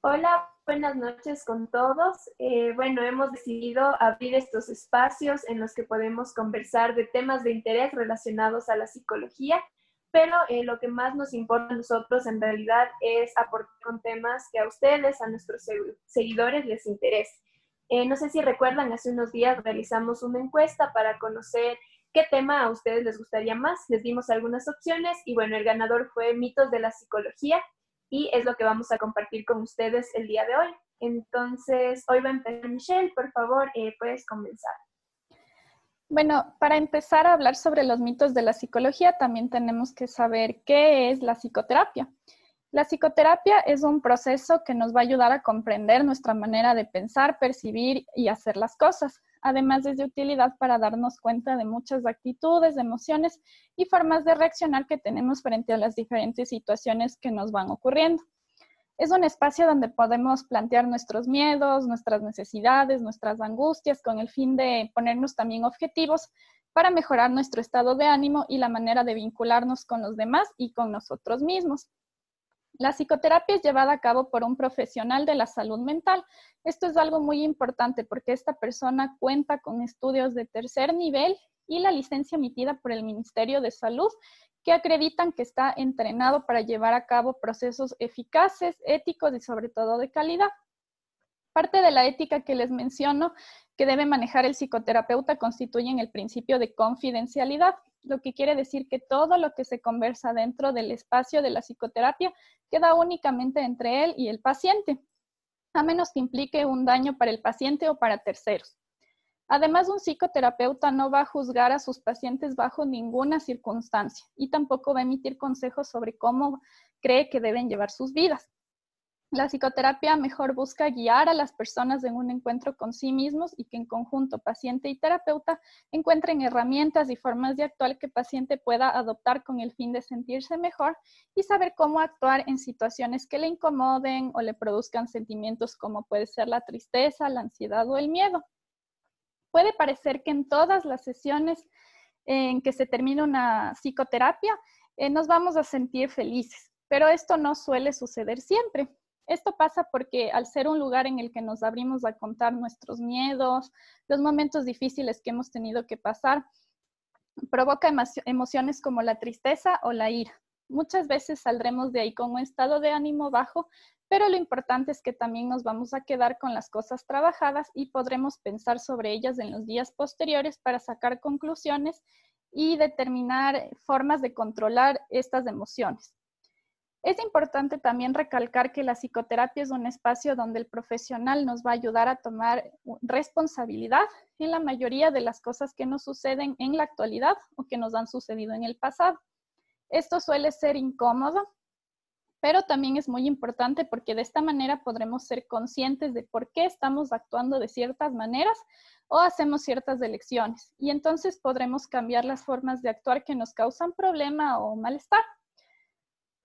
Hola, buenas noches con todos. Eh, bueno, hemos decidido abrir estos espacios en los que podemos conversar de temas de interés relacionados a la psicología, pero eh, lo que más nos importa a nosotros en realidad es aportar con temas que a ustedes, a nuestros seguidores les interese. Eh, no sé si recuerdan, hace unos días realizamos una encuesta para conocer qué tema a ustedes les gustaría más. Les dimos algunas opciones y bueno, el ganador fue mitos de la psicología y es lo que vamos a compartir con ustedes el día de hoy. Entonces, hoy va a empezar Michelle, por favor, eh, puedes comenzar. Bueno, para empezar a hablar sobre los mitos de la psicología, también tenemos que saber qué es la psicoterapia. La psicoterapia es un proceso que nos va a ayudar a comprender nuestra manera de pensar, percibir y hacer las cosas. Además, es de utilidad para darnos cuenta de muchas actitudes, emociones y formas de reaccionar que tenemos frente a las diferentes situaciones que nos van ocurriendo. Es un espacio donde podemos plantear nuestros miedos, nuestras necesidades, nuestras angustias, con el fin de ponernos también objetivos para mejorar nuestro estado de ánimo y la manera de vincularnos con los demás y con nosotros mismos. La psicoterapia es llevada a cabo por un profesional de la salud mental. Esto es algo muy importante porque esta persona cuenta con estudios de tercer nivel y la licencia emitida por el Ministerio de Salud que acreditan que está entrenado para llevar a cabo procesos eficaces, éticos y sobre todo de calidad. Parte de la ética que les menciono que debe manejar el psicoterapeuta constituyen el principio de confidencialidad, lo que quiere decir que todo lo que se conversa dentro del espacio de la psicoterapia queda únicamente entre él y el paciente, a menos que implique un daño para el paciente o para terceros. Además, un psicoterapeuta no va a juzgar a sus pacientes bajo ninguna circunstancia y tampoco va a emitir consejos sobre cómo cree que deben llevar sus vidas. La psicoterapia mejor busca guiar a las personas en un encuentro con sí mismos y que en conjunto paciente y terapeuta encuentren herramientas y formas de actuar que el paciente pueda adoptar con el fin de sentirse mejor y saber cómo actuar en situaciones que le incomoden o le produzcan sentimientos como puede ser la tristeza, la ansiedad o el miedo. Puede parecer que en todas las sesiones en que se termina una psicoterapia eh, nos vamos a sentir felices, pero esto no suele suceder siempre. Esto pasa porque al ser un lugar en el que nos abrimos a contar nuestros miedos, los momentos difíciles que hemos tenido que pasar, provoca emociones como la tristeza o la ira. Muchas veces saldremos de ahí con un estado de ánimo bajo, pero lo importante es que también nos vamos a quedar con las cosas trabajadas y podremos pensar sobre ellas en los días posteriores para sacar conclusiones y determinar formas de controlar estas emociones. Es importante también recalcar que la psicoterapia es un espacio donde el profesional nos va a ayudar a tomar responsabilidad en la mayoría de las cosas que nos suceden en la actualidad o que nos han sucedido en el pasado. Esto suele ser incómodo, pero también es muy importante porque de esta manera podremos ser conscientes de por qué estamos actuando de ciertas maneras o hacemos ciertas elecciones y entonces podremos cambiar las formas de actuar que nos causan problema o malestar.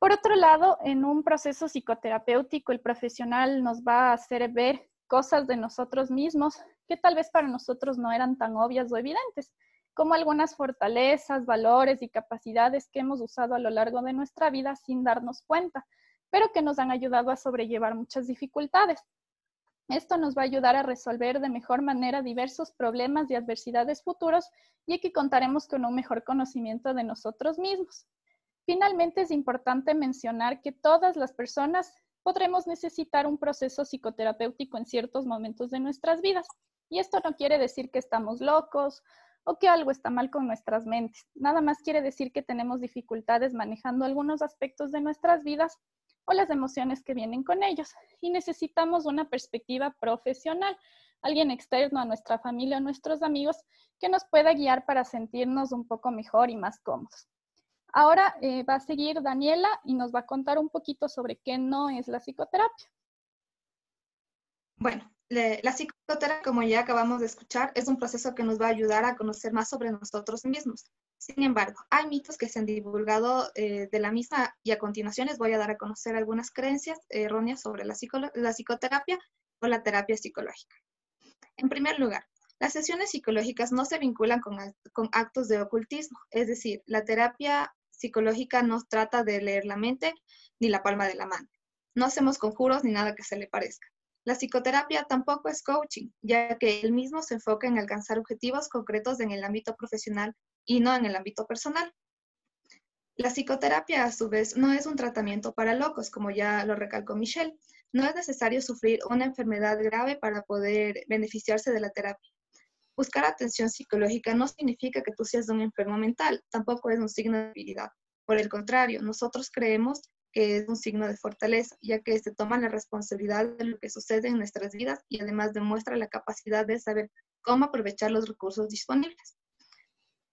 Por otro lado, en un proceso psicoterapéutico, el profesional nos va a hacer ver cosas de nosotros mismos que tal vez para nosotros no eran tan obvias o evidentes, como algunas fortalezas, valores y capacidades que hemos usado a lo largo de nuestra vida sin darnos cuenta, pero que nos han ayudado a sobrellevar muchas dificultades. Esto nos va a ayudar a resolver de mejor manera diversos problemas y adversidades futuros y aquí contaremos con un mejor conocimiento de nosotros mismos. Finalmente, es importante mencionar que todas las personas podremos necesitar un proceso psicoterapéutico en ciertos momentos de nuestras vidas. Y esto no quiere decir que estamos locos o que algo está mal con nuestras mentes. Nada más quiere decir que tenemos dificultades manejando algunos aspectos de nuestras vidas o las emociones que vienen con ellos. Y necesitamos una perspectiva profesional, alguien externo a nuestra familia o nuestros amigos que nos pueda guiar para sentirnos un poco mejor y más cómodos. Ahora eh, va a seguir Daniela y nos va a contar un poquito sobre qué no es la psicoterapia. Bueno, la psicoterapia, como ya acabamos de escuchar, es un proceso que nos va a ayudar a conocer más sobre nosotros mismos. Sin embargo, hay mitos que se han divulgado eh, de la misma y a continuación les voy a dar a conocer algunas creencias erróneas sobre la, psicoterapia o la terapia psicológica. En primer lugar, las sesiones psicológicas no se vinculan con actos de ocultismo, es decir, la terapia psicológica no trata de leer la mente ni la palma de la mano. No hacemos conjuros ni nada que se le parezca. La psicoterapia tampoco es coaching, ya que él mismo se enfoca en alcanzar objetivos concretos en el ámbito profesional y no en el ámbito personal. La psicoterapia, a su vez, no es un tratamiento para locos, como ya lo recalcó Michelle. No es necesario sufrir una enfermedad grave para poder beneficiarse de la terapia. Buscar atención psicológica no significa que tú seas un enfermo mental, tampoco es un signo de debilidad. Por el contrario, nosotros creemos que es un signo de fortaleza, ya que se toma la responsabilidad de lo que sucede en nuestras vidas y además demuestra la capacidad de saber cómo aprovechar los recursos disponibles.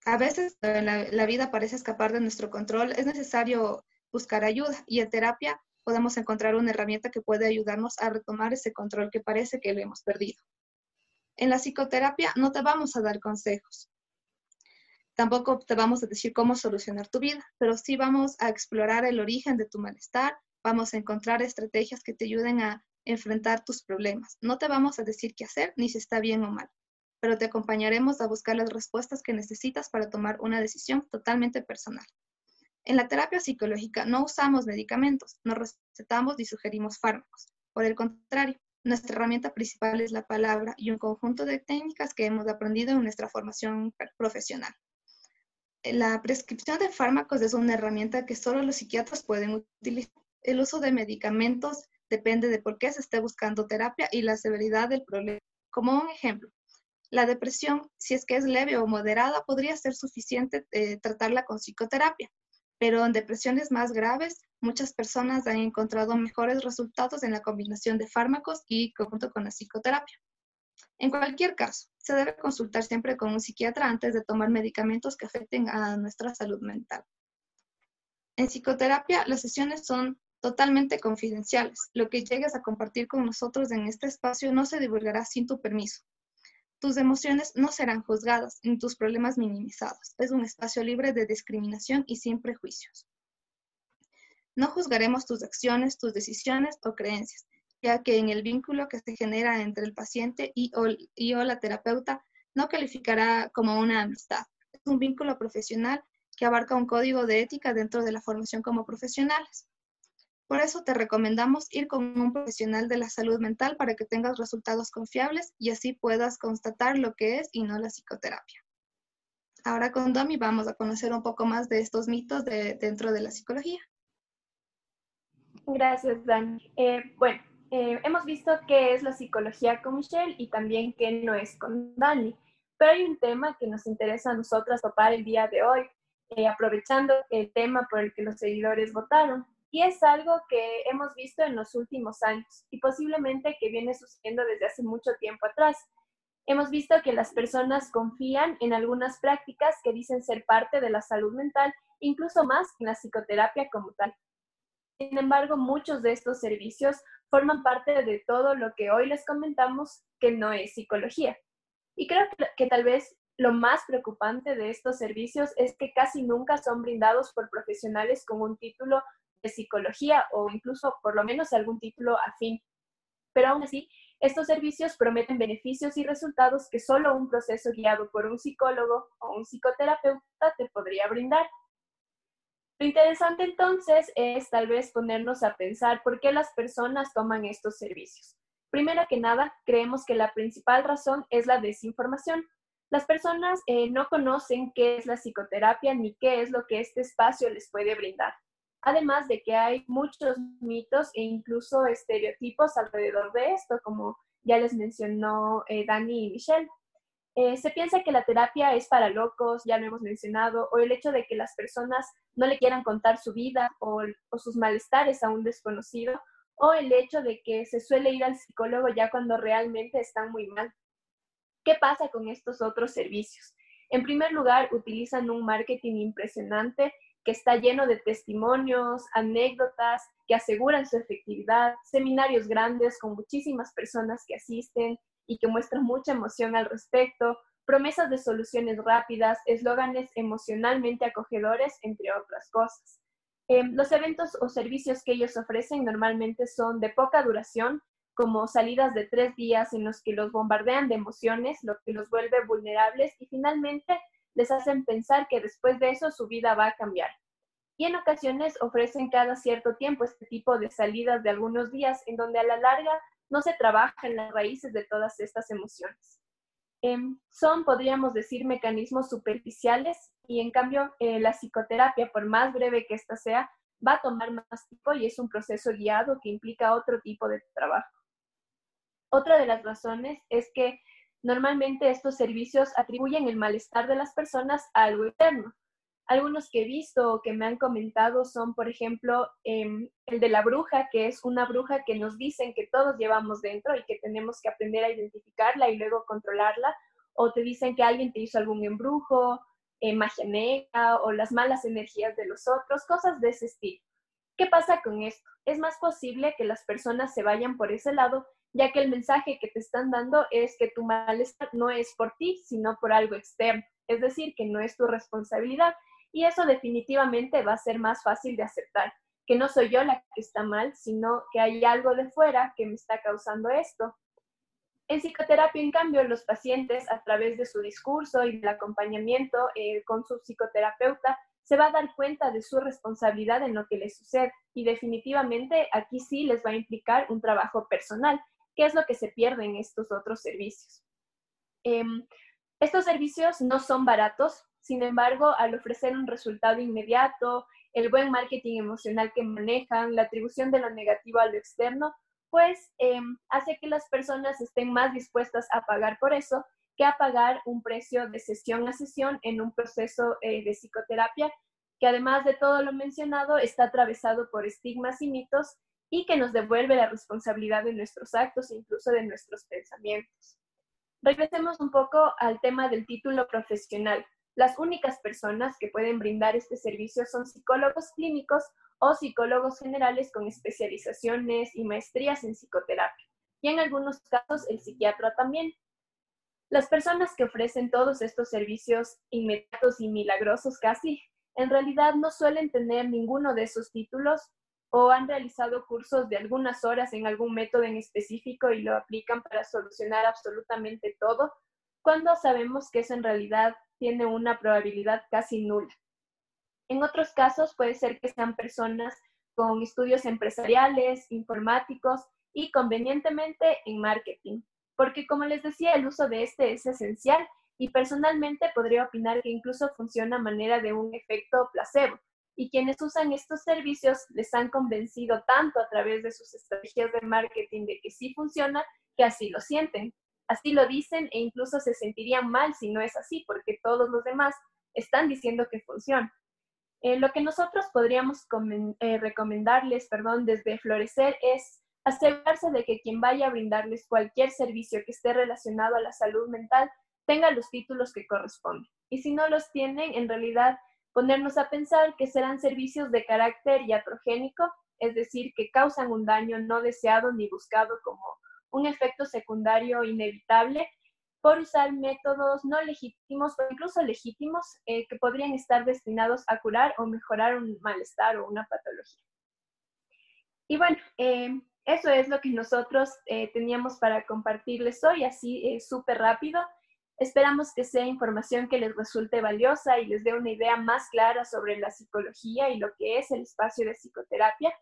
A veces la, la vida parece escapar de nuestro control, es necesario buscar ayuda y en terapia podemos encontrar una herramienta que puede ayudarnos a retomar ese control que parece que lo hemos perdido. En la psicoterapia no te vamos a dar consejos, Tampoco te vamos a decir cómo solucionar tu vida, pero sí vamos a explorar el origen de tu malestar, vamos a encontrar estrategias que te ayuden a enfrentar tus problemas. No te vamos a decir qué hacer ni si está bien o mal, pero te acompañaremos a buscar las respuestas que necesitas para tomar una decisión totalmente personal. En la terapia psicológica no usamos medicamentos, no recetamos ni sugerimos fármacos. Por el contrario, nuestra herramienta principal es la palabra y un conjunto de técnicas que hemos aprendido en nuestra formación profesional la prescripción de fármacos es una herramienta que solo los psiquiatras pueden utilizar. El uso de medicamentos depende de por qué se esté buscando terapia y la severidad del problema. Como un ejemplo, la depresión, si es que es leve o moderada, podría ser suficiente eh, tratarla con psicoterapia, pero en depresiones más graves, muchas personas han encontrado mejores resultados en la combinación de fármacos y junto con la psicoterapia. En cualquier caso, se debe consultar siempre con un psiquiatra antes de tomar medicamentos que afecten a nuestra salud mental. En psicoterapia, las sesiones son totalmente confidenciales. Lo que llegues a compartir con nosotros en este espacio no se divulgará sin tu permiso. Tus emociones no serán juzgadas ni tus problemas minimizados. Es un espacio libre de discriminación y sin prejuicios. No juzgaremos tus acciones, tus decisiones o creencias ya que en el vínculo que se genera entre el paciente y o, la terapeuta no calificará como una amistad. Es un vínculo profesional que abarca un código de ética dentro de la formación como profesionales. Por eso te recomendamos ir con un profesional de la salud mental para que tengas resultados confiables y así puedas constatar lo que es y no la psicoterapia. Ahora con Domi vamos a conocer un poco más de estos mitos de, dentro de la psicología. Gracias, Dani. Eh, bueno, eh, hemos visto qué es la psicología con Michelle y también qué no es con Dani. Pero hay un tema que nos interesa a nosotras topar el día de hoy, eh, aprovechando el tema por el que los seguidores votaron. Y es algo que hemos visto en los últimos años y posiblemente que viene sucediendo desde hace mucho tiempo atrás. Hemos visto que las personas confían en algunas prácticas que dicen ser parte de la salud mental, incluso más en la psicoterapia como tal. Sin embargo, muchos de estos servicios forman parte de todo lo que hoy les comentamos que no es psicología. Y creo que, tal vez lo más preocupante de estos servicios es que casi nunca son brindados por profesionales con un título de psicología o incluso por lo menos algún título afín. Pero aún así, estos servicios prometen beneficios y resultados que solo un proceso guiado por un psicólogo o un psicoterapeuta te podría brindar. Lo interesante entonces es tal vez ponernos a pensar por qué las personas toman estos servicios. Primero que nada, creemos que la principal razón es la desinformación. Las personas eh, no conocen qué es la psicoterapia ni qué es lo que este espacio les puede brindar. Además de que hay muchos mitos e incluso estereotipos alrededor de esto, como ya les mencionó eh, Dani y Michelle. Eh, se piensa que la terapia es para locos, ya lo hemos mencionado, o el hecho de que las personas no le quieran contar su vida o, o sus malestares a un desconocido, o el hecho de que se suele ir al psicólogo ya cuando realmente están muy mal. ¿Qué pasa con estos otros servicios? En primer lugar, utilizan un marketing impresionante que está lleno de testimonios, anécdotas que aseguran su efectividad, seminarios grandes con muchísimas personas que asisten y que muestran mucha emoción al respecto, promesas de soluciones rápidas, eslóganes emocionalmente acogedores, entre otras cosas. Em, los eventos o servicios que ellos ofrecen normalmente son de poca duración, como salidas de tres días en los que los bombardean de emociones, lo que los vuelve vulnerables y finalmente les hacen pensar que después de eso su vida va a cambiar. Y en ocasiones ofrecen cada cierto tiempo este tipo de salidas de algunos días en donde a la larga no se trabaja en las raíces de todas estas emociones. Em, son, podríamos decir, mecanismos superficiales y en cambio eh, la psicoterapia, por más breve que ésta sea, va a tomar más tiempo y es un proceso guiado que implica otro tipo de trabajo. Otra de las razones es que normalmente estos servicios atribuyen el malestar de las personas a algo externo. Algunos que he visto o que me han comentado son, por ejemplo, em, el de la bruja, que es una bruja que nos dicen que todos llevamos dentro y que tenemos que aprender a identificarla y luego controlarla. O te dicen que alguien te hizo algún embrujo, eh, magia negra o las malas energías de los otros, cosas de ese estilo. ¿Qué pasa con esto? Es más posible que las personas se vayan por ese lado ya que el mensaje que te están dando es que tu malestar no es por ti, sino por algo externo, es decir, que no es tu responsabilidad. Y eso definitivamente va a ser más fácil de aceptar, que no soy yo la que está mal, sino que hay algo de fuera que me está causando esto. En psicoterapia, en cambio, los pacientes, a través de su discurso y del acompañamiento eh, con su psicoterapeuta, se va a dar cuenta de su responsabilidad en lo que les sucede. Y definitivamente aquí sí les va a implicar un trabajo personal, ¿Qué es lo que se pierde en estos otros servicios? Em, estos servicios no son baratos, sin embargo, al ofrecer un resultado inmediato, el buen marketing emocional que manejan, la atribución de lo negativo a lo externo, pues em, hace que las personas estén más dispuestas a pagar por eso que a pagar un precio de sesión a sesión en un proceso eh, de psicoterapia que además de todo lo mencionado está atravesado por estigmas y mitos y que nos devuelve la responsabilidad de nuestros actos e incluso de nuestros pensamientos. Regresemos un poco al tema del título profesional. Las únicas personas que pueden brindar este servicio son psicólogos clínicos o psicólogos generales con especializaciones y maestrías en psicoterapia. Y en algunos casos el psiquiatra también. Las personas que ofrecen todos estos servicios inmediatos y milagrosos casi, en realidad no suelen tener ninguno de esos títulos o han realizado cursos de algunas horas en algún método en específico y lo aplican para solucionar absolutamente todo, cuando sabemos que eso en realidad tiene una probabilidad casi nula. En otros casos puede ser que sean personas con estudios empresariales, informáticos y convenientemente en marketing, porque como les decía, el uso de este es esencial y personalmente podría opinar que incluso funciona a manera de un efecto placebo y quienes usan estos servicios les han convencido tanto a través de sus estrategias de marketing de que sí funciona, que así lo sienten. Así lo dicen e incluso se sentirían mal si no es así, porque todos los demás están diciendo que funciona. Eh, lo que nosotros podríamos eh, recomendarles, perdón, desde Florecer es asegurarse de que quien vaya a brindarles cualquier servicio que esté relacionado a la salud mental tenga los títulos que corresponden. Y si no los tienen, en realidad ponernos a pensar que serán servicios de carácter iatrogénico, es decir, que causan un daño no deseado ni buscado como un efecto secundario inevitable por usar métodos no legítimos o incluso legítimos eh, que podrían estar destinados a curar o mejorar un malestar o una patología. Y bueno, eh, eso es lo que nosotros eh, teníamos para compartirles hoy, así súper rápido. Esperamos que sea información que les resulte valiosa y les dé una idea más clara sobre la psicología y lo que es el espacio de psicoterapia.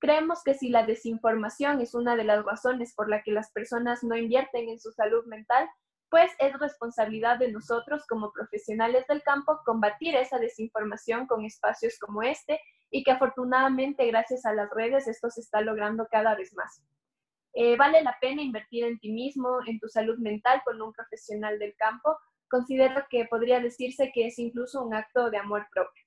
Creemos que si la desinformación es una de las razones por la que las personas no invierten en su salud mental, pues es responsabilidad de nosotros como profesionales del campo combatir esa desinformación con espacios como este y que afortunadamente gracias a las redes esto se está logrando cada vez más. Eh, vale la pena invertir en ti mismo, en tu salud mental con un profesional del campo. Considero que podría decirse que es incluso un acto de amor propio.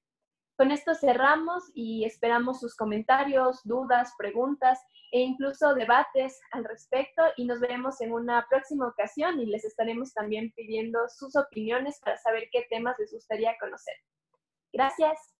Con esto cerramos y esperamos sus comentarios, dudas, preguntas e incluso debates al respecto y nos veremos en una próxima ocasión y les estaremos también pidiendo sus opiniones para saber qué temas les gustaría conocer. Gracias.